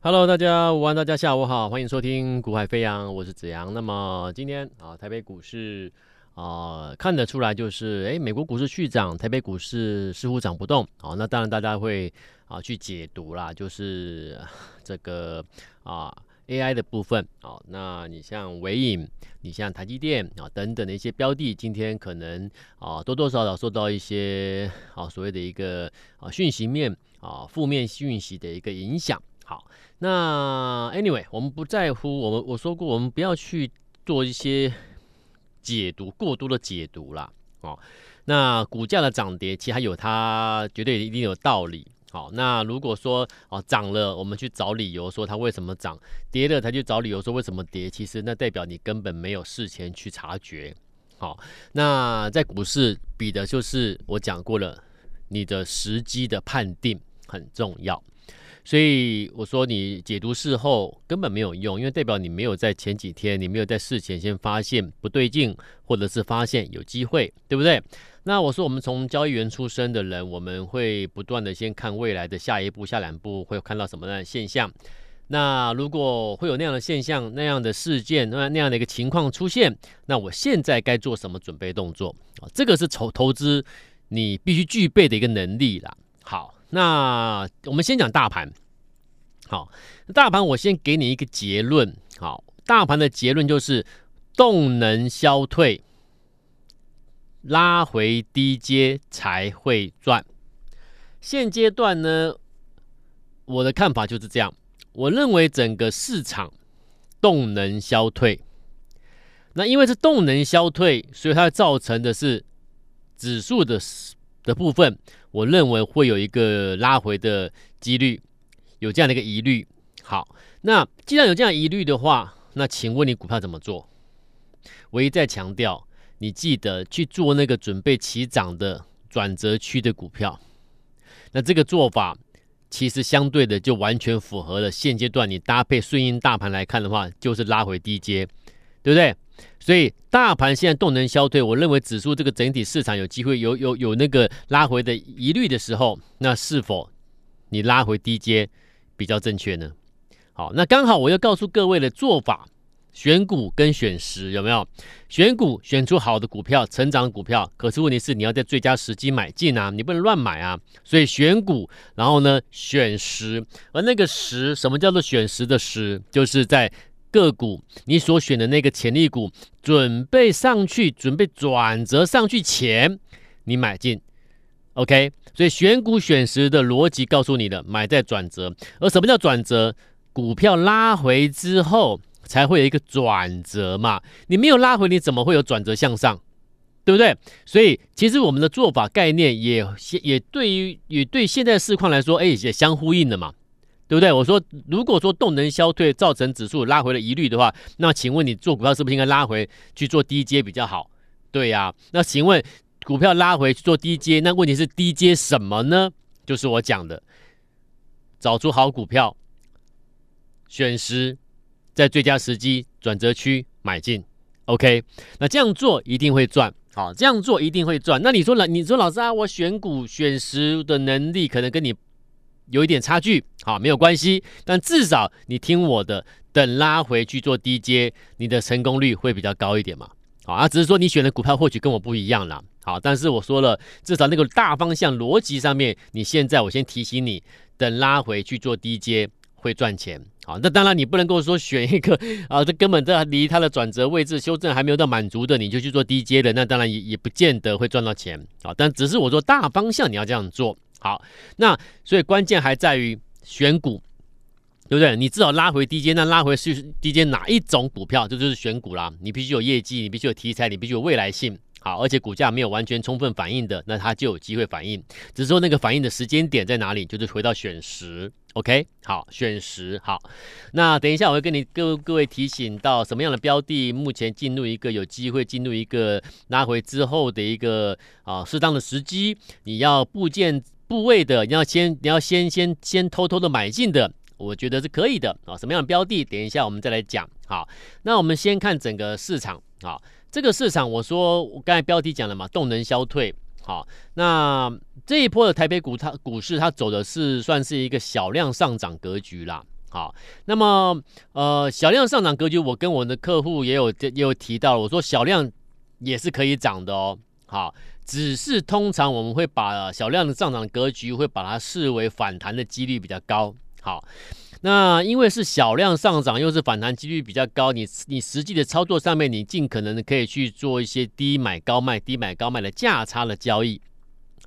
Hello，大家午安，大家下午好，欢迎收听股海飞扬，我是子阳。那么今天啊，台北股市啊看得出来就是，哎，美国股市续涨，台北股市似乎涨不动。好，那当然大家会啊去解读啦，就是这个啊 AI 的部分。好，那你像纬颖，你像台积电啊等等的一些标的，今天可能啊多多少少受到一些啊所谓的一个啊讯息面啊负面讯息的一个影响。好，那 anyway，我们不在乎，我们我说过，我们不要去做一些解读，过多的解读啦。哦，那股价的涨跌，其实还有它绝对一定有道理。好，那如果说哦涨了，我们去找理由说它为什么涨；跌了，才去找理由说为什么跌。其实那代表你根本没有事前去察觉。好，那在股市比的就是我讲过了，你的时机的判定很重要。所以我说，你解读事后根本没有用，因为代表你没有在前几天，你没有在事前先发现不对劲，或者是发现有机会，对不对？那我说，我们从交易员出身的人，我们会不断的先看未来的下一步、下两步会看到什么样的现象。那如果会有那样的现象、那样的事件、那那样的一个情况出现，那我现在该做什么准备动作啊？这个是投投资你必须具备的一个能力啦。好。那我们先讲大盘，好，大盘我先给你一个结论，好，大盘的结论就是动能消退，拉回低阶才会赚。现阶段呢，我的看法就是这样，我认为整个市场动能消退，那因为是动能消退，所以它造成的是指数的的部分。我认为会有一个拉回的几率，有这样的一个疑虑。好，那既然有这样疑虑的话，那请问你股票怎么做？我一再强调，你记得去做那个准备起涨的转折区的股票。那这个做法其实相对的就完全符合了现阶段你搭配顺应大盘来看的话，就是拉回低阶，对不对？所以大盘现在动能消退，我认为指数这个整体市场有机会有有有那个拉回的疑虑的时候，那是否你拉回低阶比较正确呢？好，那刚好我要告诉各位的做法，选股跟选时有没有？选股选出好的股票，成长股票，可是问题是你要在最佳时机买进啊，你不能乱买啊。所以选股，然后呢选时，而那个时，什么叫做选时的时？就是在。个股，你所选的那个潜力股准备上去，准备转折上去前，你买进，OK？所以选股选时的逻辑告诉你的，买在转折。而什么叫转折？股票拉回之后才会有一个转折嘛。你没有拉回，你怎么会有转折向上？对不对？所以其实我们的做法概念也也对于也对现在市况来说，哎，也相呼应的嘛。对不对？我说，如果说动能消退造成指数拉回了疑虑的话，那请问你做股票是不是应该拉回去做低阶比较好？对呀、那请问股票拉回去做低阶，那问题是低阶什么呢？就是我讲的，找出好股票，选时在最佳时机转折区买进。OK，那这样做一定会赚。好，这样做一定会赚。那你说老，你说老师啊，我选股选时的能力可能跟你。有一点差距，好，没有关系，但至少你听我的，等拉回去做低阶，你的成功率会比较高一点嘛，好啊，只是说你选的股票或许跟我不一样啦，好，但是我说了，至少那个大方向逻辑上面，你现在我先提醒你，等拉回去做低阶会赚钱，好，那当然你不能够说选一个 啊，这根本这离它的转折位置修正还没有到满足的，你就去做低阶的，那当然也也不见得会赚到钱，好，但只是我说大方向你要这样做。好，那所以关键还在于选股，对不对？你至少拉回低阶，那拉回是低阶哪一种股票，这就，是选股啦。你必须有业绩，你必须有题材，你必须有未来性。好，而且股价没有完全充分反应的，那它就有机会反应。只是说那个反应的时间点在哪里，就是回到选时。OK，好，选时好。那等一下我会跟你各各位提醒到什么样的标的，目前进入一个有机会进入一个拉回之后的一个啊适当的时机，你要部件。部位的，你要先，你要先先先偷偷的买进的，我觉得是可以的啊。什么样的标的？等一下我们再来讲。好，那我们先看整个市场啊，这个市场我说我刚才标题讲了嘛，动能消退。好，那这一波的台北股它股市它走的是算是一个小量上涨格局啦。好，那么呃，小量上涨格局，我跟我的客户也有也有提到，我说小量也是可以涨的哦。好，只是通常我们会把小量的上涨格局会把它视为反弹的几率比较高。好，那因为是小量上涨，又是反弹几率比较高，你你实际的操作上面，你尽可能的可以去做一些低买高卖、低买高卖的价差的交易。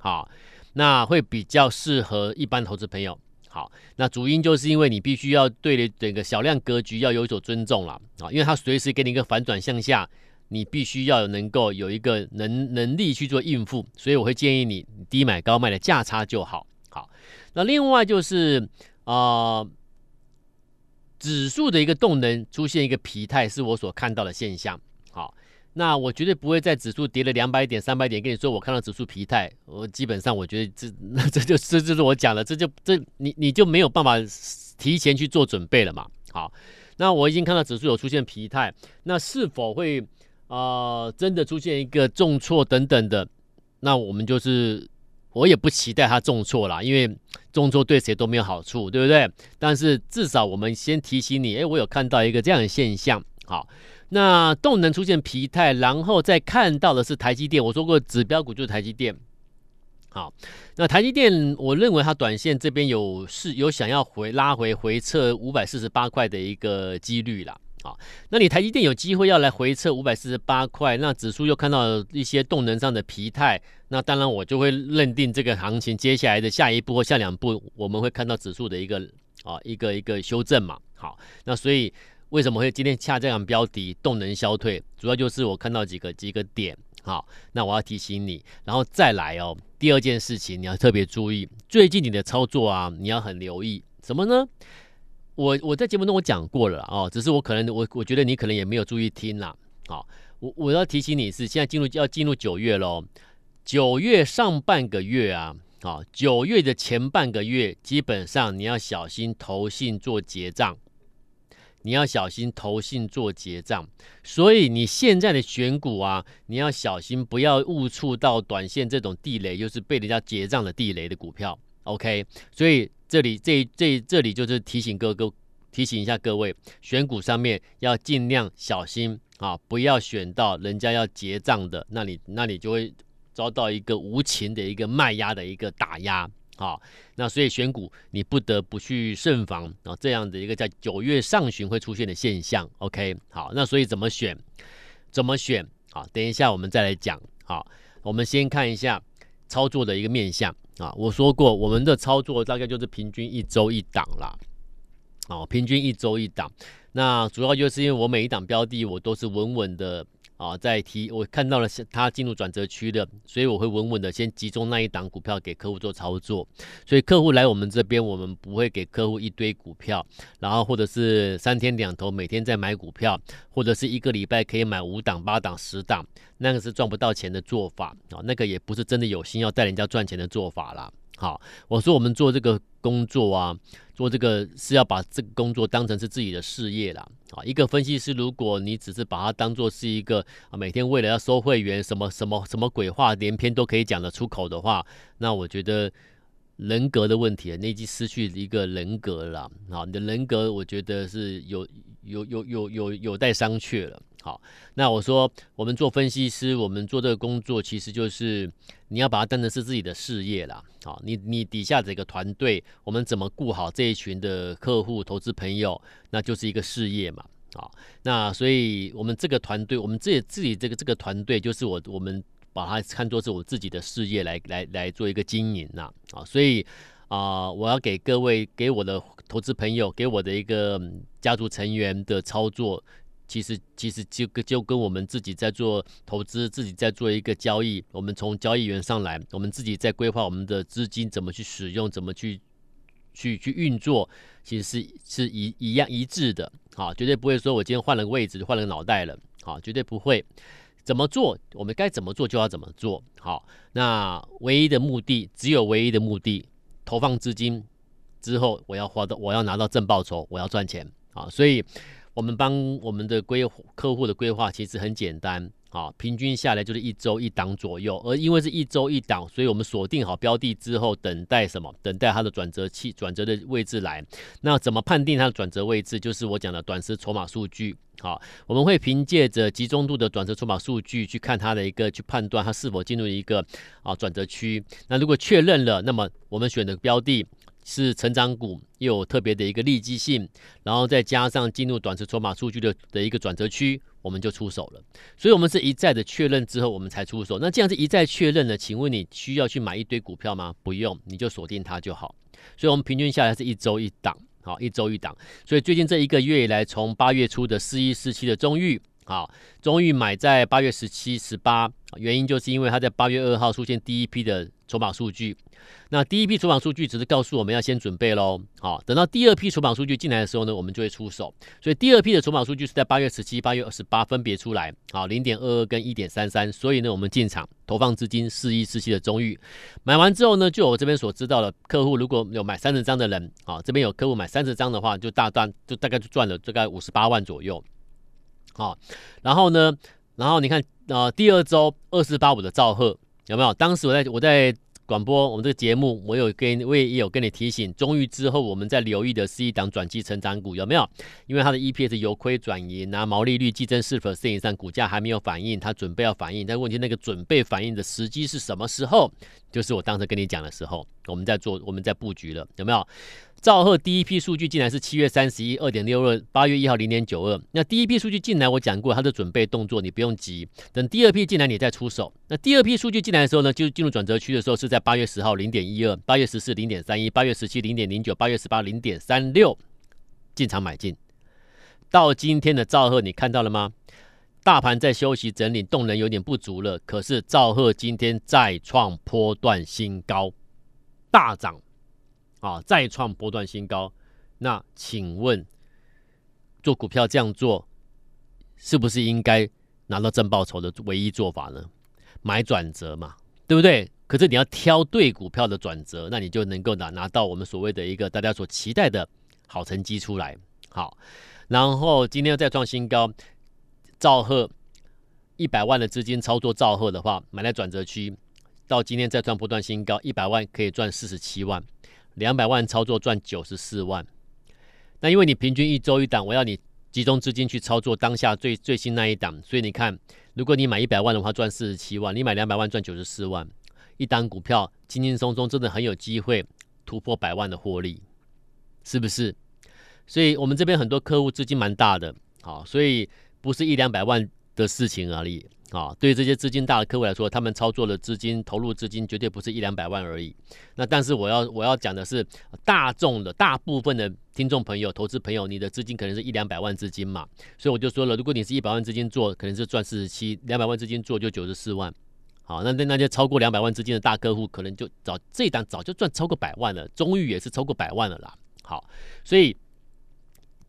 好，那会比较适合一般投资朋友。好，那主因就是因为你必须要对整个小量格局要有所尊重了啊，因为它随时给你一个反转向下，你必须要能够有一个能能力去做应付，所以我会建议你低买高卖的价差就好。好，那另外就是啊、呃，指数的一个动能出现一个疲态，是我所看到的现象。好。那我绝对不会在指数跌了两百点、三百点跟你说，我看到指数疲态。我基本上我觉得这那 这就这就是我讲的，这就这你你就没有办法提前去做准备了嘛。好，那我已经看到指数有出现疲态，那是否会啊、真的出现一个重挫等等的？那我们就是我也不期待它重挫啦，因为重挫对谁都没有好处，对不对？但是至少我们先提醒你，哎，我有看到一个这样的现象，好。那动能出现疲态，然后再看到的是台积电。我说过，指标股就是台积电。好，那台积电，我认为它短线这边有是有想要回拉回回测五百四十八块的一个几率啦。好，那你台积电有机会要来回测五百四十八块，那指数又看到一些动能上的疲态，那当然我就会认定这个行情接下来的下一步或下两步，我们会看到指数的一个啊一个一个修正嘛。好，那所以。为什么会今天下这样标题动能消退？主要就是我看到几个几个点，好，那我要提醒你，然后再来哦。第二件事情你要特别注意，最近你的操作啊，你要很留意什么呢？我我在节目中我讲过了哦，只是我可能我我觉得你可能也没有注意听啦。好，我我要提醒你是现在进入要进入九月喽，九月上半个月啊，好，九月的前半个月基本上你要小心投信做结账。你要小心投信做结账，所以你现在的选股啊，你要小心不要误触到短线这种地雷，就是被人家结账的地雷的股票。OK，所以这里这这这里就是提醒各位，提醒一下各位，选股上面要尽量小心啊，不要选到人家要结账的，那你那你就会遭到一个无情的一个卖压的一个打压。好，那所以选股你不得不去慎防啊，这样的一个在九月上旬会出现的现象。OK，好，那所以怎么选？怎么选？好，等一下我们再来讲。好，我们先看一下操作的一个面向啊。我说过，我们的操作大概就是平均一周一档啦。哦，平均一周一档。那主要就是因为我每一档标的我都是稳稳的。啊，在提我看到了它进入转折区的，所以我会稳稳的先集中那一档股票给客户做操作。所以客户来我们这边，我们不会给客户一堆股票，然后或者是三天两头每天在买股票，或者是一个礼拜可以买五档、八档、十档，那个是赚不到钱的做法啊，那个也不是真的有心要带人家赚钱的做法啦。好，我说我们做这个工作啊，做这个是要把这个工作当成是自己的事业啦。啊，一个分析师，如果你只是把它当做是一个啊，每天为了要收会员，什么什么什么鬼话连篇都可以讲得出口的话，那我觉得人格的问题，那已经失去一个人格了。啊，你的人格，我觉得是有有有有有有待商榷了。好，那我说我们做分析师，我们做这个工作，其实就是你要把它当成是自己的事业啦。好，你你底下这个团队，我们怎么顾好这一群的客户、投资朋友，那就是一个事业嘛。好，那所以我们这个团队，我们自己自己这个这个团队，就是我我们把它看作是我自己的事业来来来做一个经营呐。啊，所以啊，我要给各位、给我的投资朋友、给我的一个家族成员的操作。其实，其实就跟就跟我们自己在做投资，自己在做一个交易。我们从交易员上来，我们自己在规划我们的资金怎么去使用，怎么去去去运作，其实是是一一样一致的。好，绝对不会说我今天换了个位置，换了个脑袋了。好，绝对不会。怎么做，我们该怎么做就要怎么做。好，那唯一的目的，只有唯一的目的，投放资金之后，我要花到，我要拿到正报酬，我要赚钱。啊，所以。我们帮我们的规客户的规划其实很简单。啊，平均下来就是一周一档左右，而因为是一周一档，所以我们锁定好标的之后，等待什么？等待它的转折器、转折的位置来。那怎么判定它的转折位置？就是我讲的短时筹码数据。好，我们会凭借着集中度的短时筹码数据去看它的一个，去判断它是否进入一个啊转折区。那如果确认了，那么我们选的标的是成长股，又有特别的一个利基性，然后再加上进入短时筹码数据的的一个转折区。我们就出手了，所以我们是一再的确认之后，我们才出手。那这样子一再确认呢？请问你需要去买一堆股票吗？不用，你就锁定它就好。所以，我们平均下来是一周一档，好，一周一档。所以最近这一个月以来，从八月初的四一四七的中裕，好，中裕买在八月十七、十八，原因就是因为它在八月二号出现第一批的筹码数据。那第一批筹码数据只是告诉我们要先准备喽，好，等到第二批筹码数据进来的时候呢，我们就会出手。所以第二批的筹码数据是在八月十七、八月二十八分别出来，好，零点二二跟一点三三。所以呢，我们进场投放资金四一四七的中裕，买完之后呢，就我这边所知道的，客户如果有买三十张的人，好，这边有客户买三十张的话，就大赚，就大概就赚了大概五十八万左右，好，然后呢，然后你看，呃，第二周二四八五的兆赫有没有？当时我在我在。广播，我们这个节目，我有跟我也有跟你提醒，终于之后我们在留意的是一档转机成长股，有没有？因为它的 EPS 由亏转盈啊，毛利率计增是否线上，股价还没有反应，它准备要反应，但问题那个准备反应的时机是什么时候？就是我当时跟你讲的时候，我们在做，我们在布局了，有没有？兆赫第一批数据进来是七月三十一，二点六二，八月一号零点九二。那第一批数据进来，我讲过它的准备动作，你不用急，等第二批进来你再出手。那第二批数据进来的时候呢，就进入转折区的时候是在八月十号零点一二，八月十四零点三一，八月十七零点零九，八月十八零点三六，进场买进。到今天的兆赫，你看到了吗？大盘在休息整理，动能有点不足了，可是兆赫今天再创波段新高，大涨。啊，再创波段新高，那请问做股票这样做，是不是应该拿到正报酬的唯一做法呢？买转折嘛，对不对？可是你要挑对股票的转折，那你就能够拿拿到我们所谓的一个大家所期待的好成绩出来。好，然后今天再创新高，兆赫一百万的资金操作兆赫的话，买在转折区，到今天再创波段新高，一百万可以赚四十七万。两百万操作赚九十四万，那因为你平均一周一档，我要你集中资金去操作当下最最新那一档，所以你看，如果你买一百万的话赚四十七万，你买两百万赚九十四万，一档股票轻轻松松真的很有机会突破百万的获利，是不是？所以我们这边很多客户资金蛮大的，好，所以不是一两百万的事情而已。啊，对于这些资金大的客户来说，他们操作的资金投入资金绝对不是一两百万而已。那但是我要我要讲的是，大众的大部分的听众朋友、投资朋友，你的资金可能是一两百万资金嘛。所以我就说了，如果你是一百万资金做，可能是赚四十七；两百万资金做就九十四万。好，那那那些超过两百万资金的大客户，可能就早这一档早就赚超过百万了。中裕也是超过百万了啦。好，所以。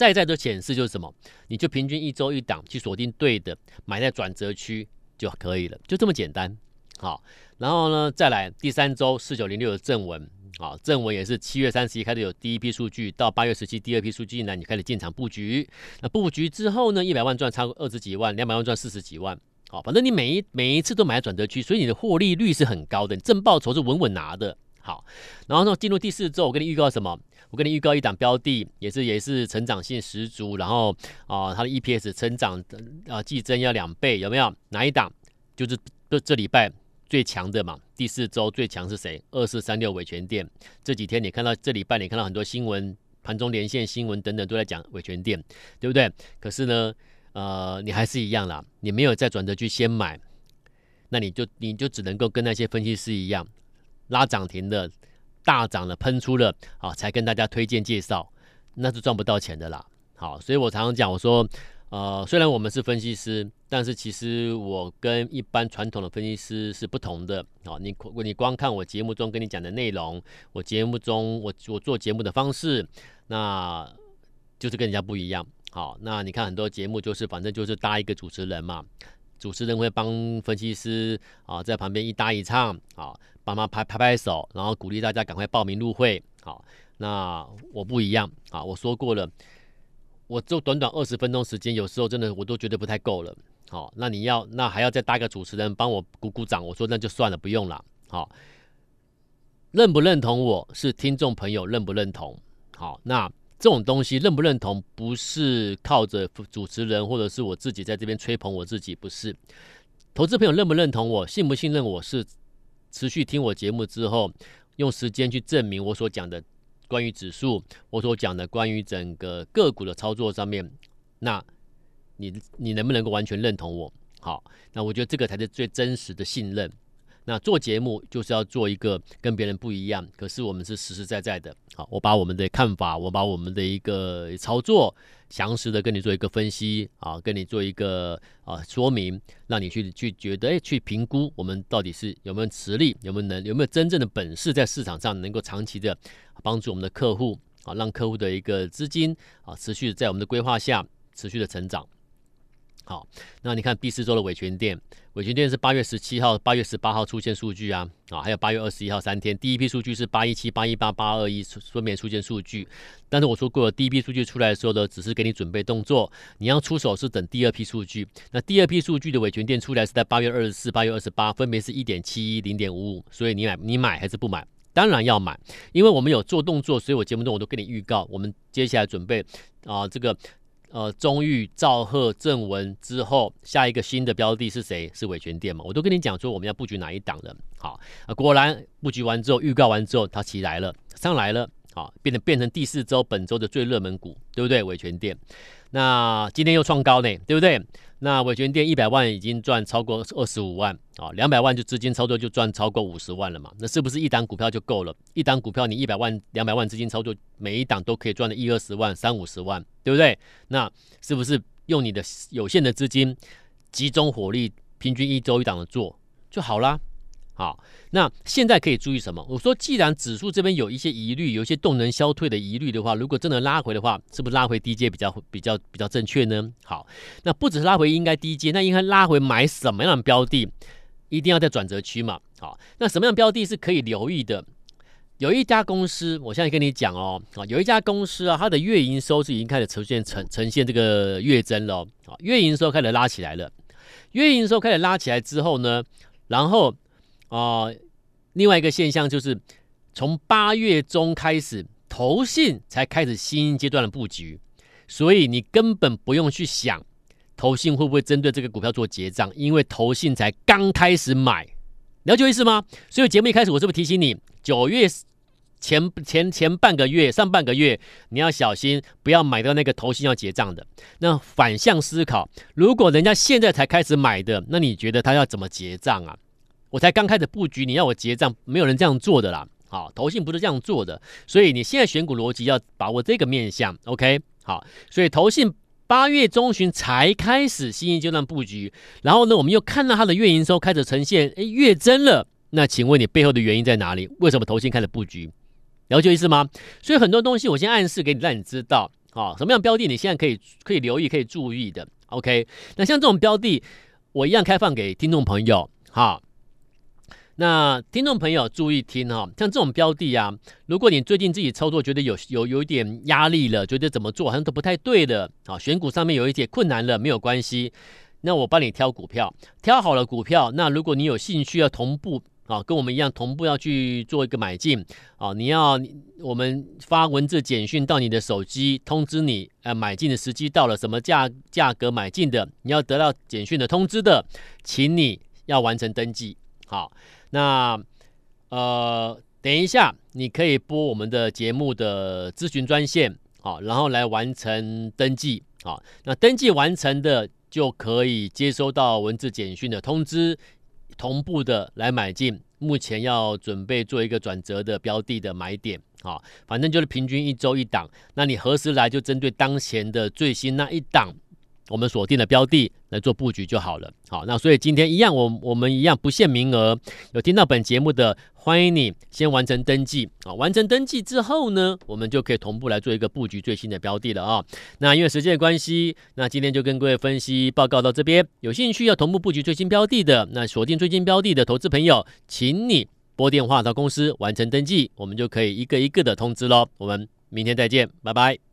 再再的显示就是什么？你就平均一周一档去锁定对的，买在转折区就可以了，就这么简单。好，然后呢，再来第三周四九零六的正文，啊，正文也是七月三十一开始有第一批数据，到八月十七第二批数据进来，你开始进场布局。那布局之后呢，一百万赚超过二十几万，两百万赚四十几万。好，反正你每一每一次都买在转折区，所以你的获利率是很高的，你正报酬是稳稳拿的。好，然后呢，进入第四周，我跟你预告什么？我跟你预告一档标的，也是也是成长性十足，然后啊、它的 EPS 成长啊，季增要两倍，有没有？哪一档？就是这这礼拜最强的嘛。第四周最强是谁？二四三六伟诠电。这几天你看到这礼拜你看到很多新闻，盘中连线新闻等等都在讲伟诠电，对不对？可是呢，呃，你还是一样啦，你没有在转折去先买，那你就你就只能够跟那些分析师一样。拉涨停的，大涨了，喷出了，啊，才跟大家推荐介绍，那是赚不到钱的啦。好，所以我常常讲，我说，呃，虽然我们是分析师，但是其实我跟一般传统的分析师是不同的。好，你你光看我节目中跟你讲的内容，我节目中我我做节目的方式，那就是跟人家不一样。好，那你看很多节目就是反正就是搭一个主持人嘛。主持人会帮分析师啊，在旁边一搭一唱，啊，帮忙拍拍拍手，然后鼓励大家赶快报名入会。好，那我不一样啊，我说过了，我就短短二十分钟时间，有时候真的我都觉得不太够了。好，那你要那还要再搭个主持人帮我鼓鼓掌，我说那就算了，不用了。好，认不认同我是听众朋友认不认同。好，那这种东西认不认同不是靠着主持人或者是我自己在这边吹捧我自己，不是。投资朋友认不认同我，信不信任我是持续听我节目之后，用时间去证明我所讲的。关于指数，我所讲的关于整个个股的操作上面，那你你能不能够完全认同我？好，那我觉得这个才是最真实的信任。那做节目就是要做一个跟别人不一样，可是我们是实实在在的。好，我把我们的看法，我把我们的一个操作详实的跟你做一个分析啊，跟你做一个啊说明，让你去去觉得，哎，去评估我们到底是有没有实力，有没有能，有没有真正的本事在市场上能够长期的帮助我们的客户啊，让客户的一个资金啊持续在我们的规划下持续的成长。好，那你看第四周的伟权店，伟权店是八月十七号、八月十八号出现数据啊，啊，还有八月二十一号三天，第一批数据是八一七、八一八、八二一分别出现数据，但是我说过了，第一批数据出来的时候呢，只是给你准备动作，你要出手是等第二批数据。那第二批数据的伟权店出来是在八月二十四、八月二十八，分别是一点七一、零点五五，所以你买你买还是不买？当然要买，因为我们有做动作，所以我节目中我都跟你预告，我们接下来准备啊这个。呃，中裕、兆赫、正文之后，下一个新的标的是谁？是伟权店嘛？我都跟你讲说，我们要布局哪一档的。好，啊，果然布局完之后，预告完之后，它起来了，上来了，好，变成变成第四周本周的最热门股，对不对？伟权店，那今天又创高呢，对不对？那伟诠电一百万已经赚超过二十五万啊，两百万就资金操作就赚超过五十万了嘛？那是不是一档股票就够了？一档股票你一百万、两百万资金操作，每一档都可以赚的一二十万、三五十万，对不对？那是不是用你的有限的资金集中火力，平均一周一档的做就好啦？好，那现在可以注意什么？我说，既然指数这边有一些疑虑，有一些动能消退的疑虑的话，如果真的拉回的话，是不是拉回低阶比较比较比较正确呢？好，那不只是拉回应该低阶，那应该拉回买什么样的标的？一定要在转折区嘛。好，那什么样的标的是可以留意的？有一家公司，我现在跟你讲哦，啊，有一家公司啊，它的月营收是已经开始呈现呈呈现这个月增了，啊，月营收开始拉起来了。月营收开始拉起来之后呢，然后。啊、另外一个现象就是，从八月中开始，投信才开始新阶段的布局，所以你根本不用去想投信会不会针对这个股票做结账，因为投信才刚开始买，了解意思吗？所以节目一开始我是不是提醒你，九月前前前半个月、上半个月你要小心，不要买到那个投信要结账的。那反向思考，如果人家现在才开始买的，那你觉得他要怎么结账啊？我才刚开始布局，你要我结账，没有人这样做的啦。好，投信不是这样做的，所以你现在选股逻辑要把握这个面向。OK，好，所以投信八月中旬才开始新一阶段布局，然后呢，我们又看到它的月营收开始呈现诶月增了。那请问你背后的原因在哪里？为什么投信开始布局？了解意思吗？所以很多东西我先暗示给你，让你知道啊，什么样标的你现在可以可以留意、可以注意的。OK，那像这种标的，我一样开放给听众朋友。好。那听众朋友注意听哈，像这种标的啊，如果你最近自己操作觉得有有有一点压力了，觉得怎么做好像都不太对的啊，选股上面有一点困难了，没有关系，那我帮你挑股票，挑好了股票，那如果你有兴趣要同步啊，跟我们一样同步要去做一个买进啊，你要我们发文字简讯到你的手机通知你，呃，买进的时机到了，什么价价格买进的，你要得到简讯的通知的，请你要完成登记，好。那呃，等一下，你可以拨我们的节目的咨询专线，好，然后来完成登记，好，那登记完成的就可以接收到文字简讯的通知，同步的来买进。目前要准备做一个转折的标的的买点，好，反正就是平均一周一档，那你何时来就针对当前的最新那一档。我们锁定的标的来做布局就好了。好，那所以今天一样，我我们一样不限名额。有听到本节目的，欢迎你先完成登记啊！完成登记之后呢，我们就可以同步来做一个布局最新的标的了啊。那因为时间的关系，那今天就跟各位分析报告到这边。有兴趣要同步布局最新标的的，那锁定最新标的的投资朋友，请你拨电话到公司完成登记，我们就可以一个一个的通知喽。我们明天再见，拜拜。